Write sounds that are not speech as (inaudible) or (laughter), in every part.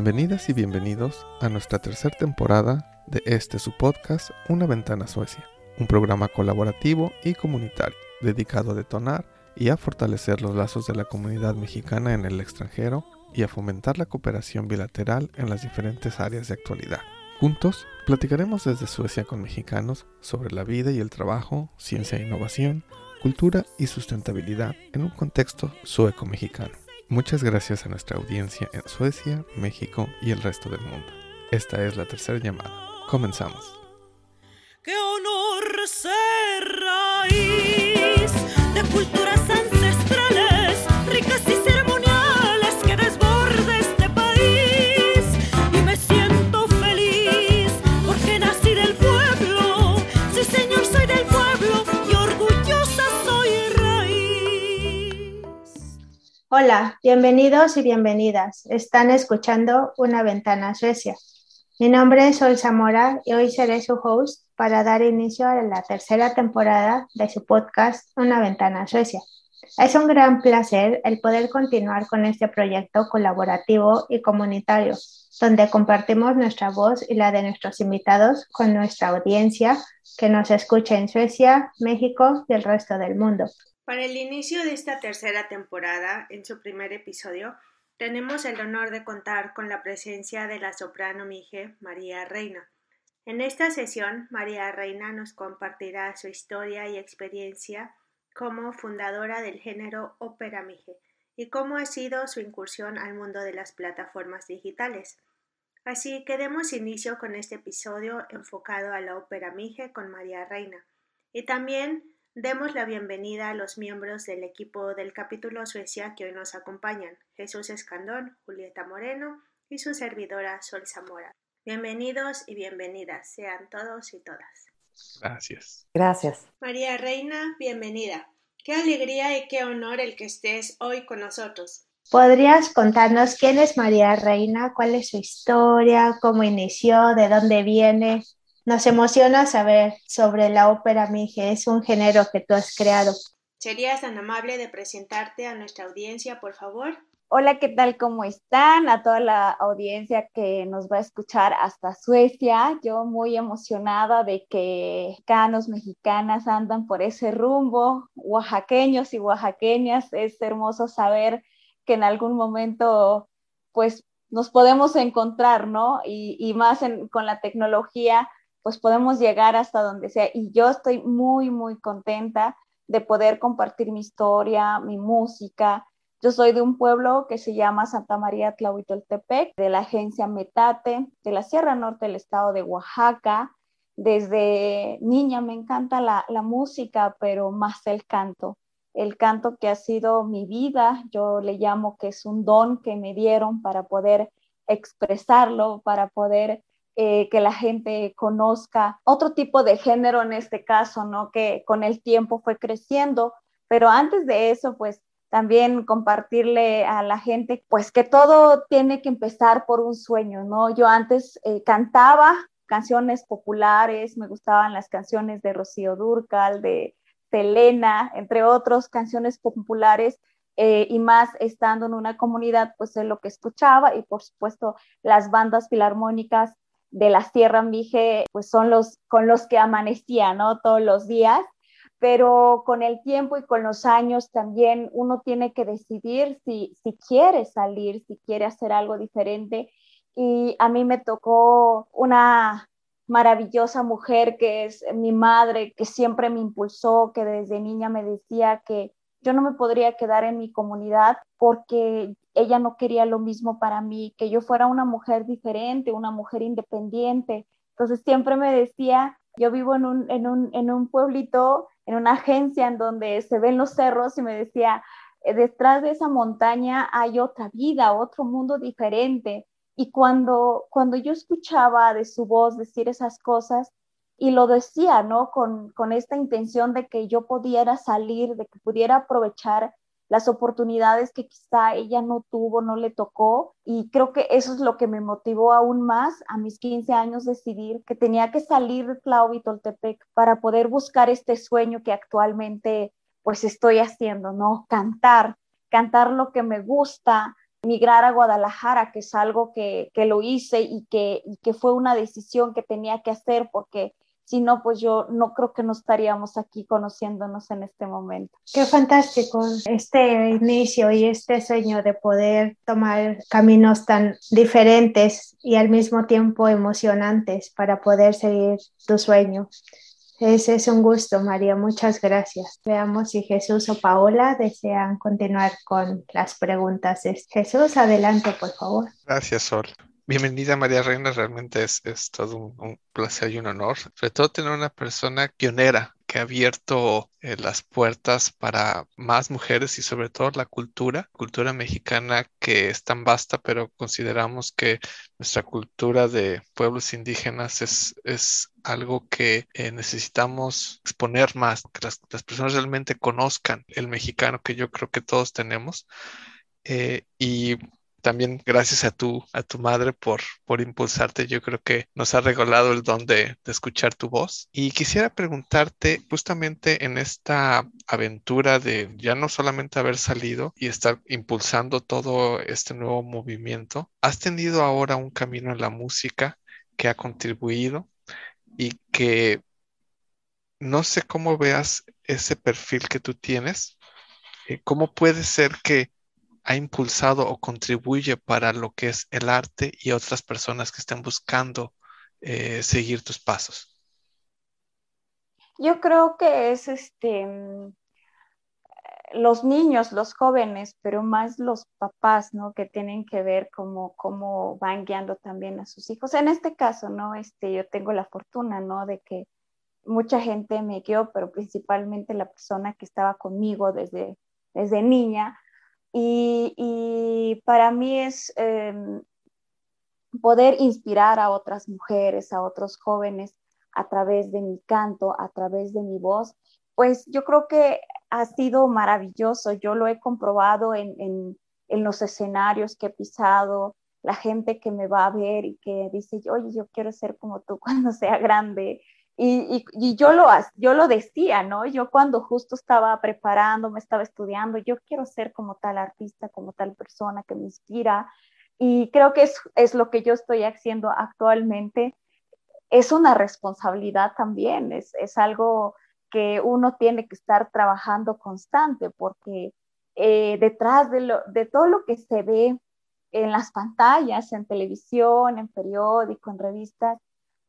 Bienvenidas y bienvenidos a nuestra tercera temporada de este su podcast Una ventana Suecia, un programa colaborativo y comunitario dedicado a detonar y a fortalecer los lazos de la comunidad mexicana en el extranjero y a fomentar la cooperación bilateral en las diferentes áreas de actualidad. Juntos platicaremos desde Suecia con mexicanos sobre la vida y el trabajo, ciencia e innovación, cultura y sustentabilidad en un contexto sueco-mexicano. Muchas gracias a nuestra audiencia en Suecia, México y el resto del mundo. Esta es la tercera llamada. Comenzamos. ¡Qué honor ser raíz Hola, bienvenidos y bienvenidas. Están escuchando Una Ventana Suecia. Mi nombre es Sol Zamora y hoy seré su host para dar inicio a la tercera temporada de su podcast Una Ventana Suecia. Es un gran placer el poder continuar con este proyecto colaborativo y comunitario, donde compartimos nuestra voz y la de nuestros invitados con nuestra audiencia que nos escucha en Suecia, México y el resto del mundo. Para el inicio de esta tercera temporada, en su primer episodio, tenemos el honor de contar con la presencia de la soprano Mije María Reina. En esta sesión, María Reina nos compartirá su historia y experiencia como fundadora del género ópera Mije y cómo ha sido su incursión al mundo de las plataformas digitales. Así que demos inicio con este episodio enfocado a la ópera Mije con María Reina y también Demos la bienvenida a los miembros del equipo del capítulo Suecia que hoy nos acompañan, Jesús Escandón, Julieta Moreno y su servidora Sol Zamora. Bienvenidos y bienvenidas sean todos y todas. Gracias. Gracias. María Reina, bienvenida. Qué alegría y qué honor el que estés hoy con nosotros. ¿Podrías contarnos quién es María Reina? ¿Cuál es su historia? ¿Cómo inició? ¿De dónde viene? Nos emociona saber sobre la ópera Mije, es un género que tú has creado. ¿Serías tan amable de presentarte a nuestra audiencia, por favor? Hola, ¿qué tal? ¿Cómo están? A toda la audiencia que nos va a escuchar hasta Suecia. Yo muy emocionada de que canos mexicanas andan por ese rumbo, oaxaqueños y oaxaqueñas. Es hermoso saber que en algún momento, pues, nos podemos encontrar, ¿no? Y, y más en, con la tecnología, pues podemos llegar hasta donde sea. Y yo estoy muy, muy contenta de poder compartir mi historia, mi música. Yo soy de un pueblo que se llama Santa María Tlahuitoltepec, de la agencia Metate, de la Sierra Norte del estado de Oaxaca. Desde niña me encanta la, la música, pero más el canto. El canto que ha sido mi vida, yo le llamo que es un don que me dieron para poder expresarlo, para poder eh, que la gente conozca otro tipo de género en este caso, ¿no? Que con el tiempo fue creciendo, pero antes de eso, pues también compartirle a la gente, pues que todo tiene que empezar por un sueño, ¿no? Yo antes eh, cantaba canciones populares, me gustaban las canciones de Rocío Durcal, de Selena, entre otros canciones populares, eh, y más estando en una comunidad, pues es lo que escuchaba y por supuesto las bandas filarmónicas de la Sierra Mije, pues son los con los que amanecía, ¿no? Todos los días, pero con el tiempo y con los años también uno tiene que decidir si, si quiere salir, si quiere hacer algo diferente. Y a mí me tocó una maravillosa mujer que es mi madre, que siempre me impulsó, que desde niña me decía que yo no me podría quedar en mi comunidad porque ella no quería lo mismo para mí, que yo fuera una mujer diferente, una mujer independiente. Entonces siempre me decía, yo vivo en un, en un, en un pueblito, en una agencia en donde se ven los cerros y me decía, eh, detrás de esa montaña hay otra vida, otro mundo diferente. Y cuando, cuando yo escuchaba de su voz decir esas cosas, y lo decía, ¿no? Con, con esta intención de que yo pudiera salir, de que pudiera aprovechar las oportunidades que quizá ella no tuvo, no le tocó. Y creo que eso es lo que me motivó aún más a mis 15 años decidir que tenía que salir de Tlahuitoltepec para poder buscar este sueño que actualmente pues estoy haciendo, ¿no? Cantar, cantar lo que me gusta, migrar a Guadalajara, que es algo que, que lo hice y que, y que fue una decisión que tenía que hacer porque si no, pues yo no creo que no estaríamos aquí conociéndonos en este momento. Qué fantástico este inicio y este sueño de poder tomar caminos tan diferentes y al mismo tiempo emocionantes para poder seguir tu sueño. Ese es un gusto, María. Muchas gracias. Veamos si Jesús o Paola desean continuar con las preguntas. Jesús, adelante, por favor. Gracias, Sol. Bienvenida María Reina, realmente es, todo un, placer y un honor, sobre todo tener una persona pionera que ha abierto eh, las puertas para más mujeres y sobre todo la cultura, cultura mexicana que es tan vasta, pero consideramos que nuestra cultura de pueblos indígenas es, es algo que eh, necesitamos exponer más, que las, personas realmente conozcan el mexicano que yo creo que todos tenemos. Eh, y también gracias a tu, a tu madre por, por impulsarte. Yo creo que nos ha regalado el don de, escuchar tu voz. Y quisiera preguntarte justamente en esta aventura de ya no solamente haber salido y estar impulsando todo este nuevo movimiento, has tenido ahora un camino en la música que ha contribuido y que no sé cómo veas ese perfil que tú tienes. Eh, ¿Cómo puede ser que ha impulsado o contribuye para lo que es el arte y otras personas que estén buscando eh, seguir tus pasos? Yo creo que es este mm, los niños, los jóvenes, pero más los papás, ¿no? Que tienen que ver cómo, cómo van guiando también a sus hijos. En este caso, ¿no? Este, yo tengo la fortuna, ¿no? De que mucha gente me guió, pero principalmente la persona que estaba conmigo desde, desde niña, y, para mí es em, poder inspirar a otras mujeres, a otros jóvenes a través de mi canto, a través de mi voz, pues yo creo que ha sido maravilloso. Yo lo he comprobado en, en los escenarios que he pisado, la gente que me va a ver y que dice, oye, yo quiero ser como tú (laughs) cuando sea grande. Y, yo, lo, yo lo decía, ¿no? Yo cuando justo estaba preparando, me estaba estudiando, yo quiero ser como tal artista, como tal persona que me inspira. Y creo que es, es lo que yo estoy haciendo actualmente. Es una responsabilidad también, es, es algo que uno tiene que estar trabajando constante, porque eh, detrás de, lo, de todo lo que se ve en las pantallas, en televisión, en periódico, en revistas,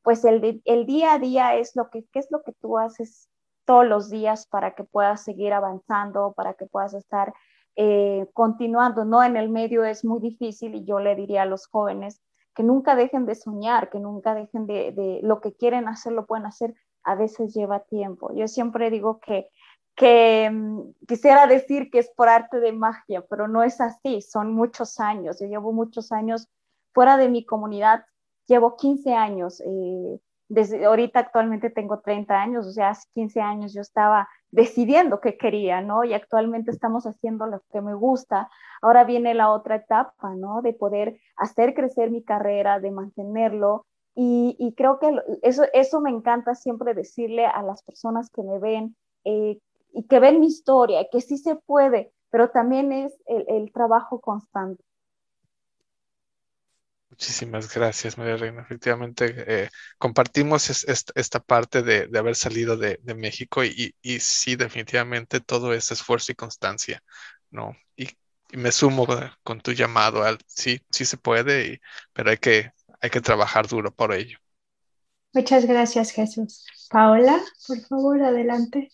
pues el, el día a día es lo que, ¿qué es lo que tú haces todos los días para que puedas seguir avanzando, para que puedas estar eh, continuando, ¿no? En el medio es muy difícil y yo le diría a los jóvenes que nunca dejen de soñar, que nunca dejen de, de lo que quieren hacer, lo pueden hacer, a veces lleva tiempo. Yo siempre digo que, que mm, quisiera decir que es por arte de magia, pero no es así, son muchos años. Yo llevo muchos años fuera de mi comunidad llevo 15 años, eh, desde ahorita actualmente tengo 30 años, o sea, hace 15 años yo estaba decidiendo qué quería, ¿no? Y actualmente estamos haciendo lo que me gusta. Ahora viene la otra etapa, ¿no? De poder hacer crecer mi carrera, de mantenerlo. Y, creo que eso, eso me encanta siempre decirle a las personas que me ven eh, y que ven mi historia, que sí se puede, pero también es el trabajo constante. Muchísimas gracias, María Reina. Efectivamente, eh, compartimos esta parte de, haber salido de, México y, sí, definitivamente todo es esfuerzo y constancia, ¿no? Y, me sumo con tu llamado al sí, sí se puede, pero hay que, hay que trabajar duro por ello. Muchas gracias, Jesús. Paola, por favor, adelante.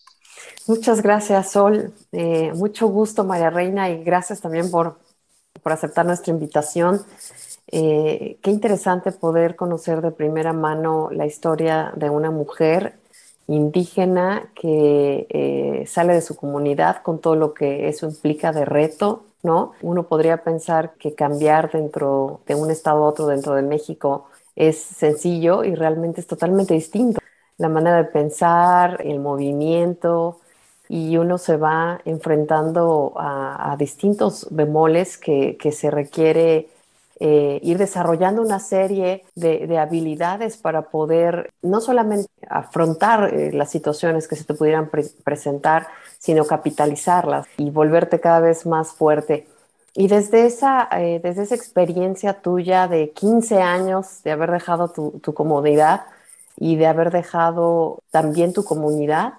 Muchas gracias, Sol. Eh, mucho gusto, María Reina, y gracias también por, por aceptar nuestra invitación. Eh, qué interesante poder conocer de primera mano la historia de una mujer indígena que eh, sale de su comunidad con todo lo que eso implica de reto, ¿no? Uno podría pensar que cambiar dentro de un estado a otro dentro de México es sencillo y realmente es totalmente distinto. La manera de pensar, el movimiento, y uno se va enfrentando a, distintos bemoles que, que se requiere eh, ir desarrollando una serie de, habilidades para poder no solamente afrontar eh, las situaciones que se te pudieran presentar, sino capitalizarlas y volverte cada vez más fuerte. Y desde esa, eh, desde esa experiencia tuya de 15 años de haber dejado tu, tu comodidad y de haber dejado también tu comunidad,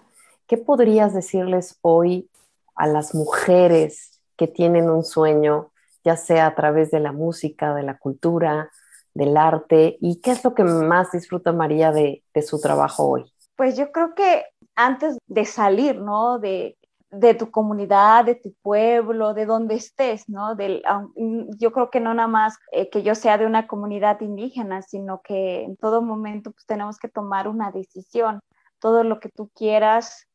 ¿qué podrías decirles hoy a las mujeres que tienen un sueño, ya sea a través de la música, de la cultura, del arte? ¿Y qué es lo que más disfruta María de, su trabajo hoy? Pues yo creo que antes de salir, ¿no? De, tu comunidad, de tu pueblo, de donde estés, ¿no? Yo creo que no nada más eh, que yo sea de una comunidad indígena, sino que en todo momento pues, tenemos que tomar una decisión. Todo lo que tú quieras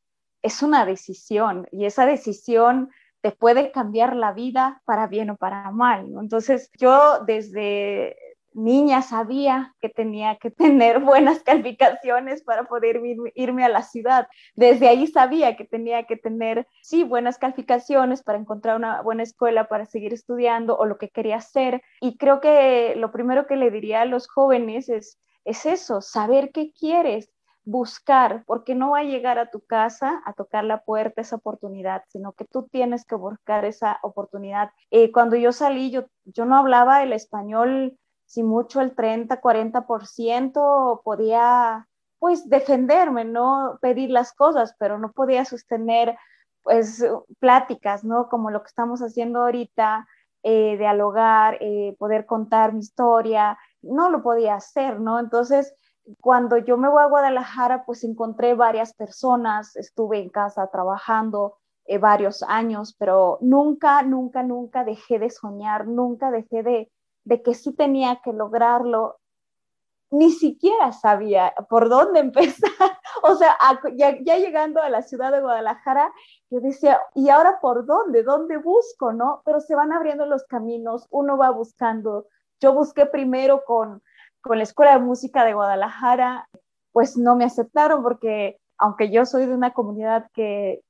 es una decisión y esa decisión te puede cambiar la vida para bien o para mal. Entonces, yo desde niña sabía que tenía que (laughs) tener buenas calificaciones para poder irme a la ciudad. Desde ahí sabía que tenía que tener, sí, buenas calificaciones para encontrar una buena escuela para seguir estudiando o lo que quería hacer. Y creo que lo primero que le diría a los jóvenes es, es eso, saber qué quieres, buscar, porque no va a llegar a tu casa a tocar la puerta esa oportunidad, sino que tú tienes que buscar esa oportunidad. Eh, cuando yo salí, yo, yo no hablaba el español, si mucho el 30, 40% podía pues defenderme, no pedir las cosas, pero no podía sostener pues pláticas, ¿no? Como lo que estamos haciendo ahorita, eh, dialogar, eh, poder contar mi historia, no lo podía hacer, ¿no? Entonces, cuando yo me voy a Guadalajara, pues encontré varias personas, estuve en casa trabajando eh, varios años, pero nunca, nunca, nunca dejé de soñar, nunca dejé de, de que sí tenía que lograrlo. Ni siquiera sabía por dónde (laughs) empezar. o sea, ya, ya, llegando a la ciudad de Guadalajara, yo decía, ¿y ahora por dónde? ¿Dónde busco? ¿No? Pero se van abriendo los caminos, uno va buscando. Yo busqué primero con con la Escuela de Música de Guadalajara, pues no me aceptaron porque aunque yo soy de una comunidad que,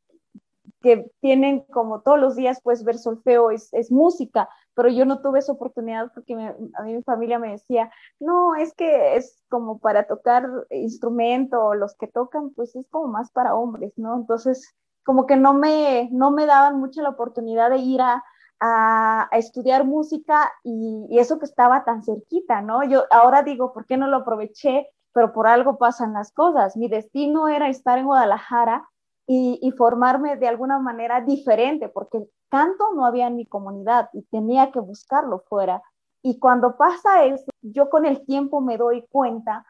que tienen como todos los días pues ver solfeo es, música, pero yo no tuve esa oportunidad porque a mí mi familia me decía, no, es que es como para tocar instrumento, los que tocan pues es como más para hombres, ¿no? Entonces como que no me, no me daban mucho la oportunidad de ir a, a, estudiar música y, eso que estaba tan cerquita, ¿no? Yo ahora digo, ¿por qué no lo aproveché? Pero por algo pasan las cosas. Mi destino era estar en Guadalajara y, formarme de alguna manera diferente, porque el canto no había en mi comunidad y tenía que buscarlo fuera. Y cuando pasa eso, yo con el tiempo me doy cuenta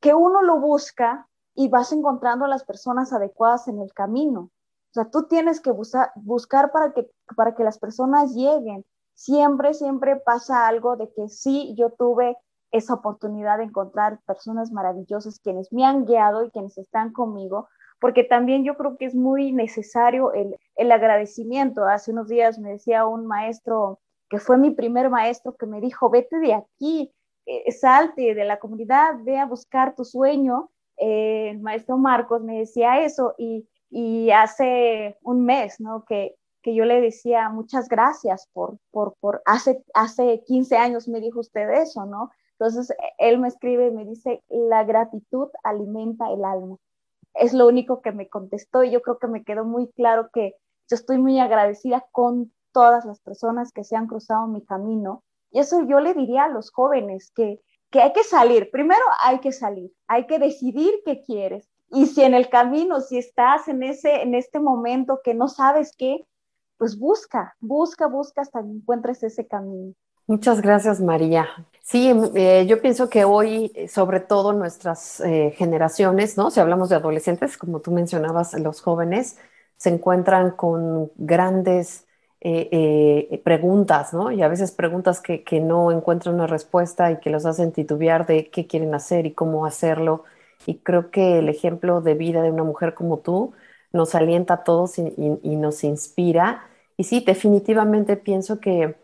que uno lo busca y vas encontrando las personas adecuadas en el camino. O sea, tú tienes que buscar, para, que, para que las personas lleguen. Siempre, siempre pasa algo de que sí, yo tuve esa oportunidad de encontrar personas maravillosas quienes me han guiado y quienes están conmigo, porque también yo creo que es muy necesario el, el agradecimiento. Hace unos días me decía un maestro que fue mi primer maestro que me dijo, vete de aquí, eh, salte de la comunidad, ve a buscar tu sueño. Eh, el maestro Marcos me decía eso y y hace un mes, ¿no? Que, que yo le decía muchas gracias por, por, por, hace, hace 15 años me dijo usted eso, ¿no? Entonces él me escribe y me dice, la gratitud alimenta el alma. Es lo único que me contestó y yo creo que me quedó muy claro que yo estoy muy agradecida con todas las personas que se han cruzado mi camino. Y eso yo le diría a los jóvenes, que, que hay que salir. Primero hay que salir, hay que decidir qué quieres. Y si en el camino, si estás en, ese, en este momento que no sabes qué, pues busca, busca, busca hasta que encuentres ese camino. Muchas gracias, María. Sí, eh, yo pienso que hoy, sobre todo nuestras eh, generaciones, ¿no? Si hablamos de adolescentes, como tú mencionabas, los jóvenes se encuentran con grandes eh, preguntas, ¿no? Y a veces preguntas que, que no encuentran una respuesta y que los hacen titubear de qué quieren hacer y cómo hacerlo y creo que el ejemplo de vida de una mujer como tú nos alienta a todos y, nos inspira. Y sí, definitivamente pienso que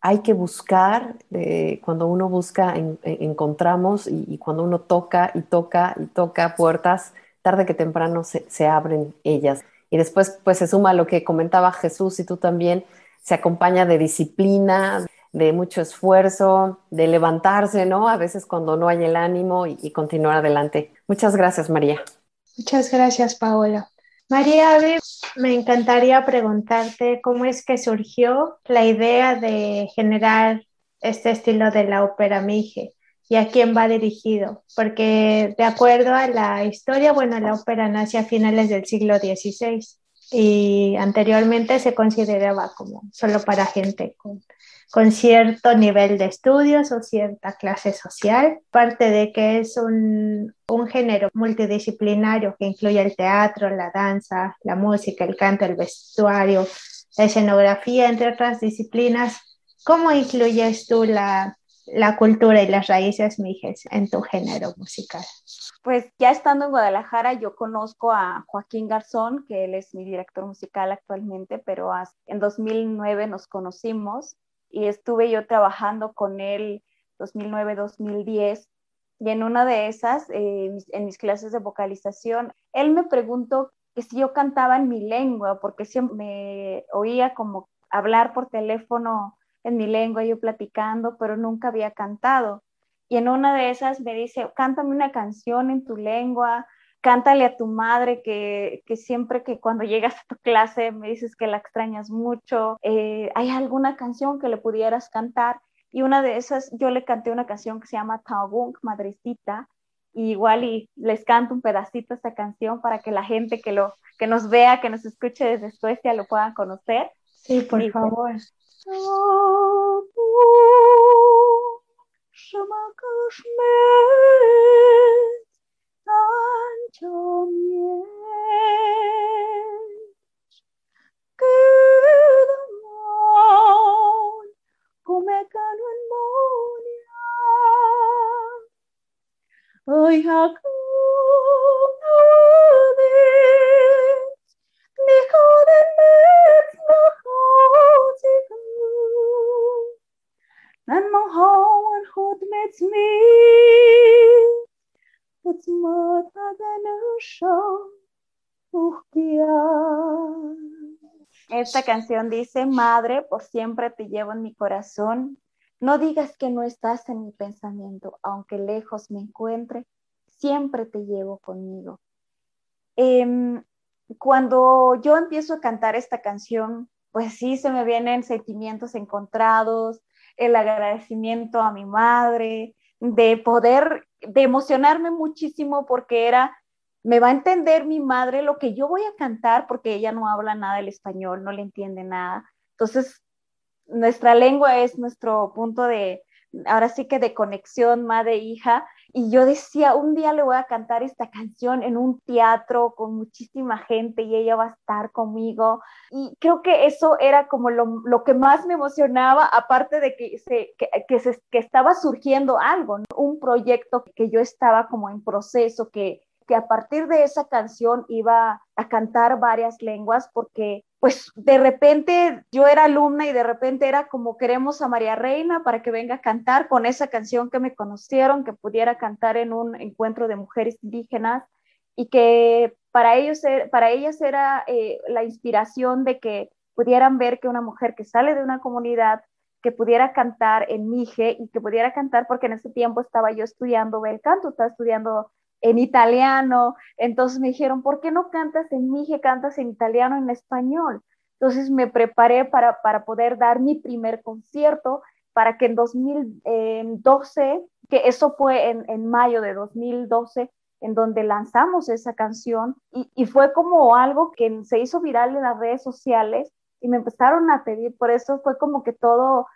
hay que buscar, eh, cuando uno busca, encontramos y, cuando uno toca y toca y toca puertas, tarde que temprano se, se, abren ellas. Y después pues se suma lo que comentaba Jesús y tú también, se acompaña de disciplina, de mucho esfuerzo, de levantarse, ¿no? A veces cuando no hay el ánimo y, continuar adelante. Muchas gracias, María. Muchas gracias, Paola. María me encantaría preguntarte cómo es que surgió la idea de generar este estilo de la ópera Mije y a quién va dirigido, porque de acuerdo a la historia, bueno, la ópera nace a finales del siglo XVI y anteriormente se consideraba como solo para gente con, con cierto nivel de estudios o cierta clase social, parte de que es un, un género multidisciplinario que incluye el teatro, la danza, la música, el canto, el vestuario, la escenografía, entre otras disciplinas. ¿Cómo incluyes tú la, la cultura y las raíces mijes en tu género musical? Pues ya estando en Guadalajara, yo conozco a Joaquín Garzón, que él es mi director musical actualmente, pero en 2009 nos conocimos y estuve yo trabajando con él 2009-2010 y en una de esas, eh, en mis clases de vocalización, él me preguntó que si yo cantaba en mi lengua, porque siempre me oía como hablar por teléfono en mi lengua, yo platicando, pero nunca había cantado. Y en una de esas me dice, cántame una canción en tu lengua, cántale a tu madre que, que, siempre que cuando llegas a tu clase me dices que la extrañas mucho, eh, ¿hay alguna canción que le pudieras cantar? Y una de esas, yo le canté una canción que se llama Tagung, Madrecita, y igual y les canto un pedacito esta canción para que la gente que, lo, que nos vea, que nos escuche desde Suecia lo puedan conocer. Sí, por favor. tan trong Ơi Chiediamon come canonmonia oi hakum nudis đến. Esta canción dice, Madre, por siempre te llevo en mi corazón. No digas que no estás en mi pensamiento, aunque lejos me encuentre, siempre te llevo conmigo. Em, cuando yo empiezo a cantar esta canción, pues sí, se me vienen sentimientos encontrados, el agradecimiento a mi madre, de poder, de emocionarme muchísimo porque era, me va a entender mi madre lo que yo voy a cantar porque ella no habla nada el español, no le entiende nada. Entonces, nuestra lengua es nuestro punto de, ahora sí que de conexión madre-hija. Y yo decía, un día le voy a cantar esta canción en un teatro con muchísima gente y ella va a estar conmigo. Y creo que eso era como lo, que más me emocionaba, aparte de que, se, que, se, que estaba surgiendo algo, un proyecto que yo estaba como en proceso, que, que a partir de esa canción iba a cantar varias lenguas porque pues de repente yo era alumna y de repente era como queremos a María Reina para que venga a cantar con esa canción que me conocieron, que pudiera cantar en un encuentro de mujeres indígenas y que para ellos, e, para ellas era eh, la inspiración de que pudieran ver que una mujer que sale de una comunidad que pudiera cantar en Mije y que pudiera cantar porque en ese tiempo estaba yo estudiando el canto, estaba estudiando en italiano. Entonces me dijeron, ¿por qué no cantas en mije, cantas en italiano, en español? Entonces me preparé para, para poder dar mi primer concierto para que en 2012, que eso fue en, en mayo de 2012, en donde lanzamos esa canción y, y, fue como algo que se hizo viral en las redes sociales y me empezaron a pedir, por eso fue como que todo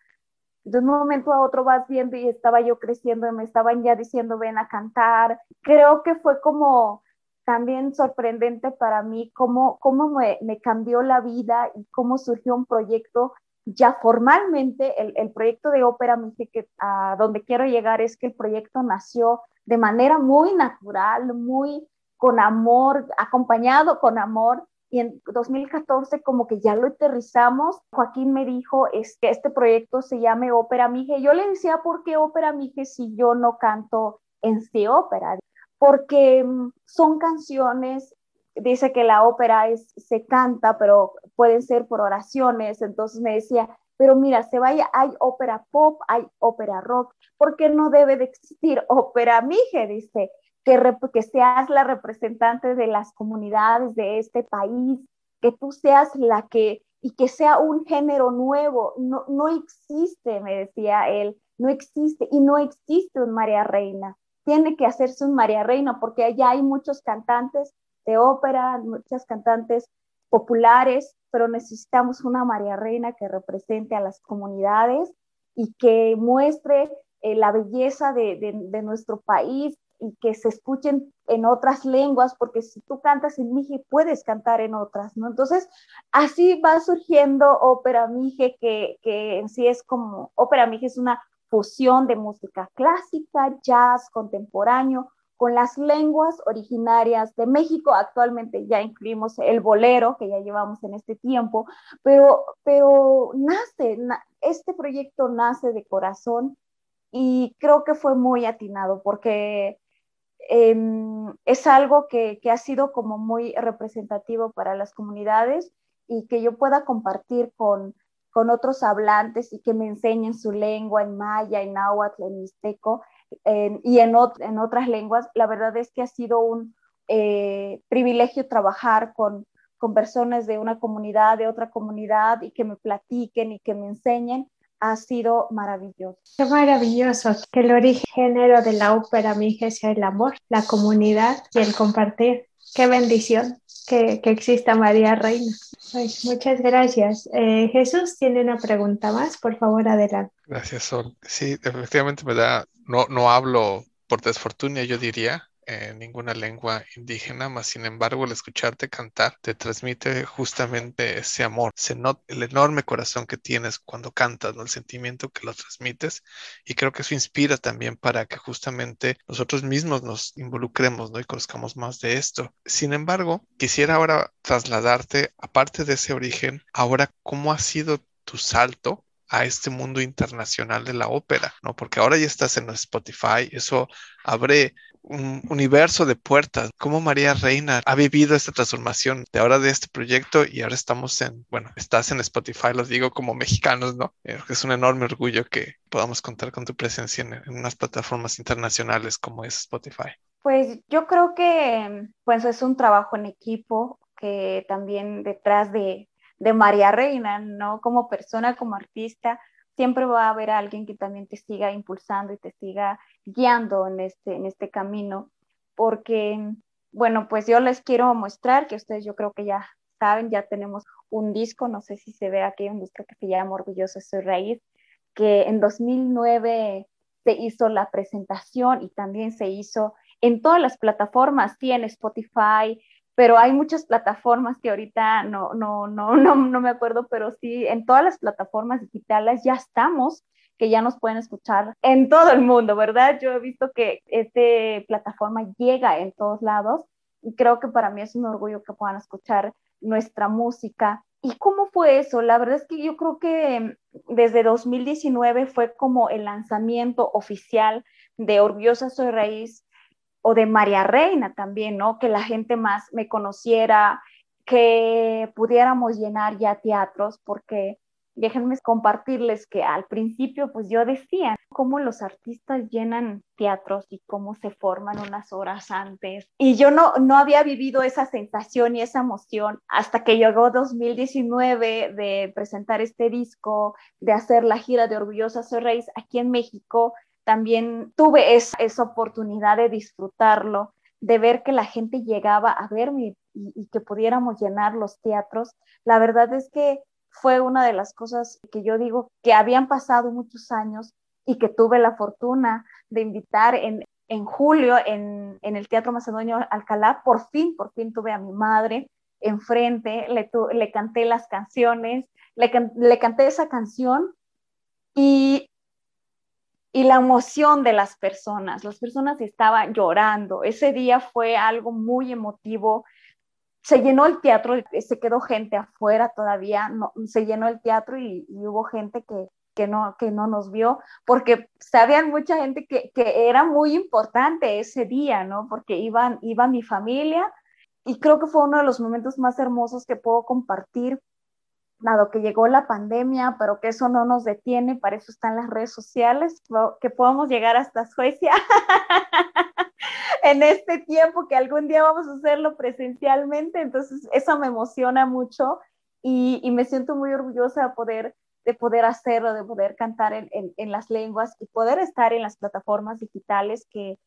de un momento a otro vas viendo y estaba yo creciendo y me estaban ya diciendo ven a cantar. Creo que fue como también sorprendente para mí cómo, cómo me, me cambió la vida y cómo surgió un proyecto ya formalmente, el, el proyecto de ópera, que a donde quiero llegar es que el proyecto nació de manera muy natural, muy con amor, acompañado con amor, y en 2014 como que ya lo aterrizamos. Joaquín me dijo es que este proyecto se llame Ópera Mije. Yo le decía, ¿por qué Ópera Mije si yo no canto en sí ópera? Porque mm, son canciones, dice que la ópera es, se canta, pero pueden ser por oraciones. Entonces me decía, pero mira, se vaya, hay ópera pop, hay ópera rock, ¿por qué no debe de existir ópera Mije? Dice, que, que seas la representante de las comunidades de este país, que tú seas la que, y que sea un género nuevo. No, no existe, me decía él, no existe, y no existe un María Reina. Tiene que hacerse un María Reina, porque allá hay muchos cantantes de ópera, muchas cantantes populares, pero necesitamos una María Reina que represente a las comunidades y que muestre eh, la belleza de, de, nuestro país y que se escuchen en otras lenguas, porque si tú cantas en Mije, puedes cantar en otras, ¿no? Entonces, así va surgiendo Ópera Mije, que, que en sí es como, Ópera Mije es una fusión de música clásica, jazz, contemporáneo, con las lenguas originarias de México. Actualmente ya incluimos el bolero, que ya llevamos en este tiempo, pero, pero nace, este proyecto nace de corazón y creo que fue muy atinado porque em, es algo que, que, ha sido como muy representativo para las comunidades y que yo pueda compartir con, con otros hablantes y que me enseñen su lengua en maya, en náhuatl, en mixteco, y en, en, otras lenguas, la verdad es que ha sido un eh, privilegio trabajar con, con personas de una comunidad, de otra comunidad, y que me platiquen y que me enseñen, ha sido maravilloso. Qué maravilloso que el origen género de la ópera mije sea el amor, la comunidad y el compartir. Qué bendición que, que exista María Reina. muchas gracias. Eh, Jesús tiene una pregunta más, por favor, adelante. Gracias, Sol. Sí, efectivamente me da, no, no hablo por desfortuna, yo diría, en ninguna lengua indígena, más sin embargo el escucharte cantar te transmite justamente ese amor, se nota el enorme corazón que tienes cuando cantas, ¿no? el sentimiento que lo transmites y creo que eso inspira también para que justamente nosotros mismos nos involucremos ¿no? y conozcamos más de esto. Sin embargo, quisiera ahora trasladarte, aparte de ese origen, ahora cómo ha sido tu salto a este mundo internacional de la ópera, ¿no? Porque ahora ya estás en Spotify, eso abre un universo de puertas. ¿Cómo María Reina ha vivido esta transformación de ahora de este proyecto y ahora estamos en, bueno, estás en Spotify, los digo como (laughs) mexicanos, ¿no? Eh, es un enorme orgullo que podamos contar con tu presencia en, en unas plataformas internacionales como es Spotify. Pues yo creo que pues es un trabajo en equipo que también detrás de, de María Reina, ¿no? Como persona, como artista, siempre va a haber alguien que también te siga impulsando y te siga guiando en este, en este camino, porque, bueno, pues yo les quiero mostrar que ustedes yo creo que ya saben, ya tenemos un disco, no sé si se ve aquí, un disco que se llama Orgulloso Soy Raíz, que en 2009 se hizo la presentación y también se hizo en todas las plataformas, sí, en Spotify, pero hay muchas plataformas que ahorita no, no, no, (laughs) no, no me acuerdo, pero sí, en todas las plataformas digitales ya estamos, que ya nos pueden escuchar en todo el mundo, ¿verdad? Yo he visto que esta plataforma llega en todos lados y creo que para mí es un orgullo que puedan escuchar nuestra música. ¿Y cómo fue eso? La verdad es que yo creo que desde 2019 fue como el lanzamiento oficial de Orgullosa Soy Raíz o de María Reina también, ¿no? Que la gente más me conociera, que pudiéramos llenar ya teatros, porque déjenme compartirles que al principio, pues yo decía cómo los artistas llenan teatros y cómo se forman unas horas antes. Y yo no, no había vivido esa sensación y esa emoción hasta que llegó 2019 de presentar este disco, de hacer la gira de Orgullosa Soy Reyes aquí en México también tuve esa, oportunidad de disfrutarlo, de ver que la gente llegaba a verme y, que pudiéramos llenar los teatros. La verdad es que fue una de las cosas que yo digo que habían pasado muchos años y que tuve la fortuna de invitar en, julio en, el Teatro Macedonio Alcalá. Por fin, por fin tuve a mi madre enfrente, le, le canté las canciones, le canté esa canción y y la emoción de las personas. Las personas estaban llorando. Ese día fue algo muy emotivo. Se llenó el teatro, se quedó gente afuera todavía, no, se llenó el teatro y, hubo gente que, que, no, que no nos vio, porque sabían mucha gente que, que, era muy importante ese día, ¿no? Porque iban, iba mi familia y creo que fue uno de los momentos más hermosos que puedo compartir dado que llegó la pandemia, pero que eso no nos detiene, para eso están las redes sociales, que podamos llegar hasta Suecia. (laughs) en este tiempo que algún día vamos a hacerlo presencialmente, entonces eso me emociona mucho y, y me siento muy orgullosa de poder, de poder hacerlo, de poder cantar en, en, en, las lenguas y poder estar en las plataformas digitales que,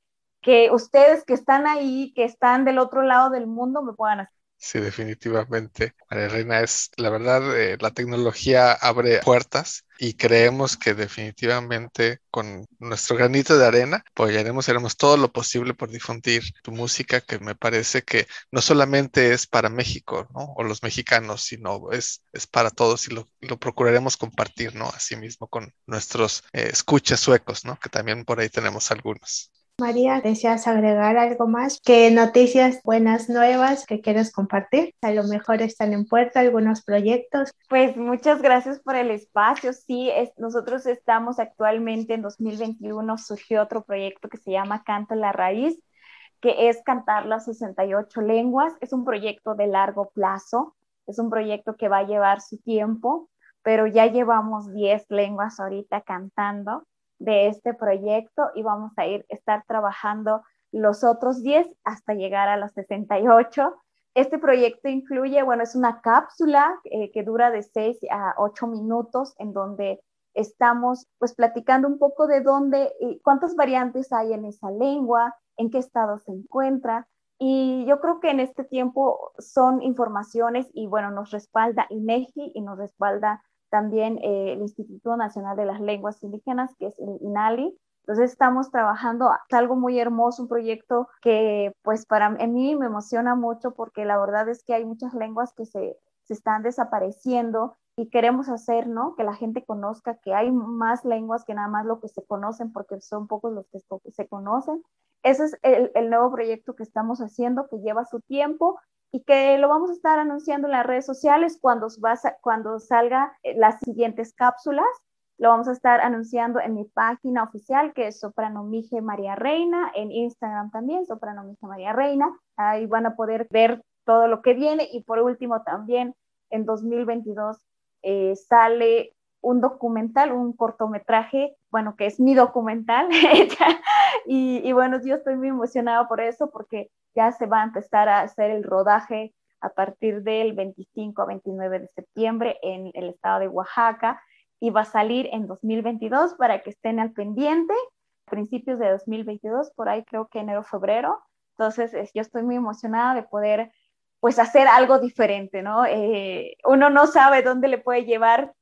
que ustedes que están ahí, que están del otro lado del mundo, me puedan hacer. Sí, definitivamente. María Reina, es la verdad, eh, la tecnología abre puertas y creemos que definitivamente con nuestro granito de arena apoyaremos, haremos todo lo posible por difundir tu música, que me parece que no solamente es para México, ¿no? O los mexicanos, sino es, es para todos y lo, lo procuraremos compartir, ¿no? Asimismo con nuestros eh, escuchas suecos, ¿no? Que también por ahí tenemos algunos. María, ¿deseas agregar algo más? ¿Qué noticias buenas, nuevas que quieres compartir? A lo mejor están en puerta algunos proyectos. Pues muchas gracias por el espacio. Sí, nosotros estamos actualmente en 2021, surgió otro proyecto que se llama Canto la Raíz, que es cantar las 68 lenguas. Es un proyecto de largo plazo, es un proyecto que va a llevar su tiempo, pero ya llevamos 10 lenguas ahorita cantando de este proyecto y vamos a ir estar trabajando los otros 10 hasta llegar a los 68. Este proyecto incluye, bueno, es una cápsula eh, que dura de 6 a 8 minutos en donde estamos pues platicando un poco de dónde y cuántas variantes hay en esa lengua, en qué estado se encuentra. Y yo creo que en este tiempo son informaciones y bueno, nos respalda INEGI y nos respalda también eh, el Instituto Nacional de las Lenguas Indígenas, que es el INALI. Entonces estamos trabajando, algo muy hermoso, un proyecto que pues para mí me emociona mucho porque la verdad es que hay muchas lenguas que se, se están desapareciendo y queremos hacer, ¿no? Que la gente conozca que hay más lenguas que nada más lo que se conocen porque son pocos los que se conocen. Ese es el, el nuevo proyecto que estamos haciendo, que lleva su tiempo, y que lo vamos a estar anunciando en las redes sociales cuando, cuando salga eh, las siguientes cápsulas. Lo vamos a estar anunciando en mi página oficial que es Soprano Mije María Reina, en Instagram también, Soprano Mije María Reina. Ahí van a poder ver todo lo que viene y por último también en 2022 eh, sale un documental, un cortometraje, bueno, que es mi documental. (laughs) y, y bueno, yo estoy muy emocionada por eso porque ya se va a empezar a hacer el rodaje a partir del 25 a 29 de septiembre en el estado de Oaxaca y va a salir en 2022 para que estén al pendiente, principios de 2022, por ahí creo que enero, febrero. Entonces, yo estoy muy emocionada de poder pues hacer algo diferente, ¿no? Eh, uno no sabe dónde le puede llevar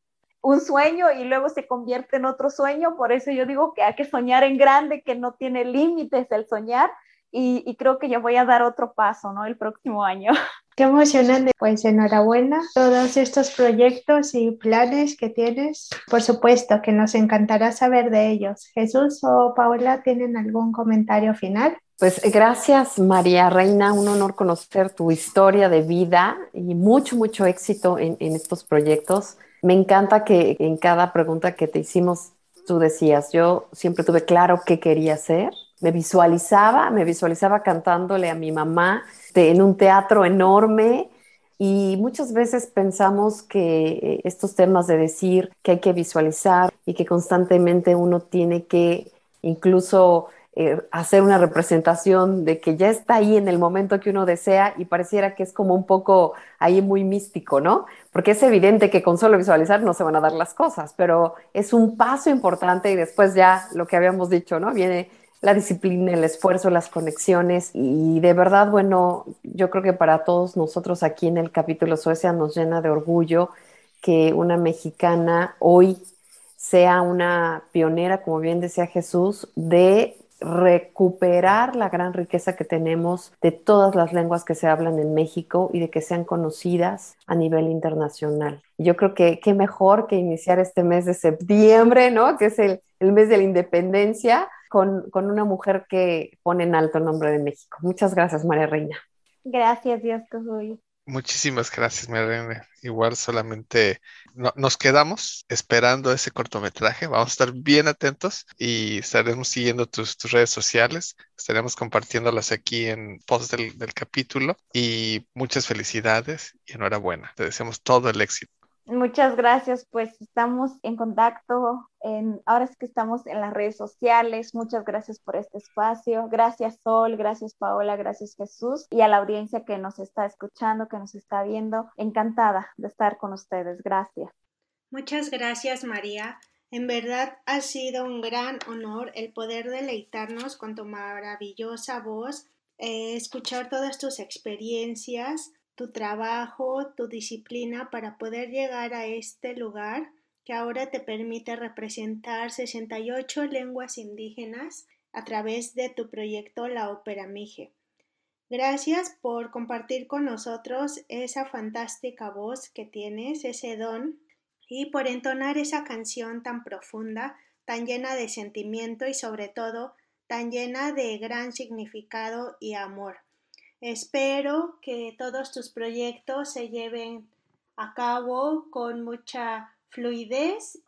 un sueño y luego se convierte en otro sueño, por eso yo digo que hay que soñar en grande, que no tiene límites el soñar, y, y, creo que yo voy a dar otro paso, ¿no? El próximo año. (laughs) Qué emocionante. Pues enhorabuena todos estos proyectos y planes que tienes. Por supuesto que nos encantará saber de ellos. Jesús o Paola, ¿tienen algún comentario final? Pues gracias María Reina, un honor conocer tu historia de vida y mucho, mucho éxito en, en estos proyectos. Me encanta que en cada pregunta que te hicimos tú decías, yo siempre tuve claro qué quería hacer me visualizaba, me visualizaba cantándole a mi mamá en un teatro enorme y muchas veces pensamos que eh, estos temas de decir que hay que visualizar y que constantemente uno tiene que incluso eh, hacer una representación de que ya está ahí en el momento que uno desea y pareciera que es como un poco ahí muy místico, ¿no? Porque es evidente que con solo visualizar no se van a dar las cosas, pero es un paso importante y después ya lo que habíamos dicho, ¿no? Viene la disciplina, el esfuerzo, las conexiones y de verdad, bueno, yo creo que para todos nosotros aquí en el capítulo Suecia nos llena de orgullo que una mexicana hoy sea una pionera, como bien decía Jesús, de recuperar la gran riqueza que tenemos de todas las lenguas que se hablan en México y de que sean conocidas a nivel internacional. Yo creo que qué mejor que iniciar este mes de septiembre, ¿no? Que es el, el mes de la independencia, con, con, una mujer que pone en alto el nombre de México. Muchas gracias, María Reina. Gracias, Dios soy. Muchísimas gracias, María Reina. Igual solamente no, nos quedamos esperando ese cortometraje. Vamos a estar bien atentos y estaremos siguiendo tus, tus redes sociales. Estaremos compartiéndolas aquí en post del, del capítulo. Y muchas felicidades y enhorabuena. Te deseamos todo el éxito. Muchas gracias, pues estamos en contacto, en, ahora es que estamos en las redes sociales, muchas gracias por este espacio, gracias Sol, gracias Paola, gracias Jesús y a la audiencia que nos está escuchando, que nos está viendo, encantada de estar con ustedes, gracias. Muchas gracias María, en verdad ha sido un gran honor el poder deleitarnos con tu maravillosa voz, eh, escuchar todas tus experiencias, tu trabajo, tu disciplina para poder llegar a este lugar que ahora te permite representar 68 lenguas indígenas a través de tu proyecto La Ópera Mije. Gracias por compartir con nosotros esa fantástica voz que tienes, ese don, y por entonar esa canción tan profunda, tan llena de sentimiento y sobre todo tan llena de gran significado y amor. Espero que todos tus proyectos se lleven a cabo con mucha fluidez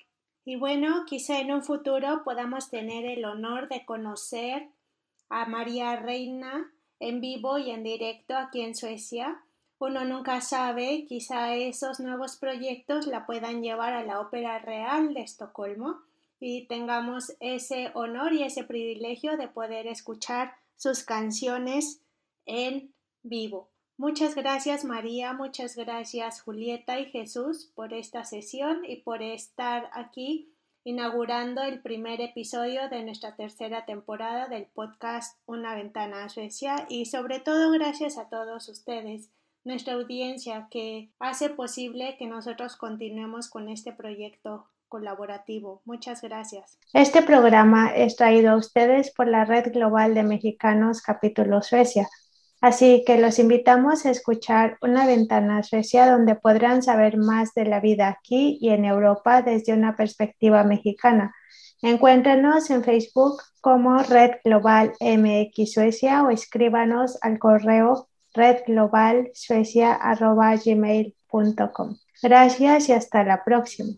y bueno, quizá en un futuro podamos tener el honor de conocer a María Reina en vivo y en directo aquí en Suecia. Uno nunca sabe, quizá esos nuevos proyectos la puedan llevar a la Ópera Real de Estocolmo y tengamos ese honor y ese privilegio de poder escuchar sus canciones en vivo. Muchas gracias María, muchas gracias Julieta y Jesús por esta sesión y por estar aquí inaugurando el primer episodio de nuestra tercera temporada del podcast Una ventana a Suecia y sobre todo gracias a todos ustedes, nuestra audiencia que hace posible que nosotros continuemos con este proyecto colaborativo. Muchas gracias. Este programa es traído a ustedes por la Red Global de Mexicanos Capítulo Suecia Así que los invitamos a escuchar Una ventana Suecia donde podrán saber más de la vida aquí y en Europa desde una perspectiva mexicana. Encuéntrenos en Facebook como Red Global MX Suecia o escríbanos al correo redglobalsuecia.gmail.com. Gracias y hasta la próxima.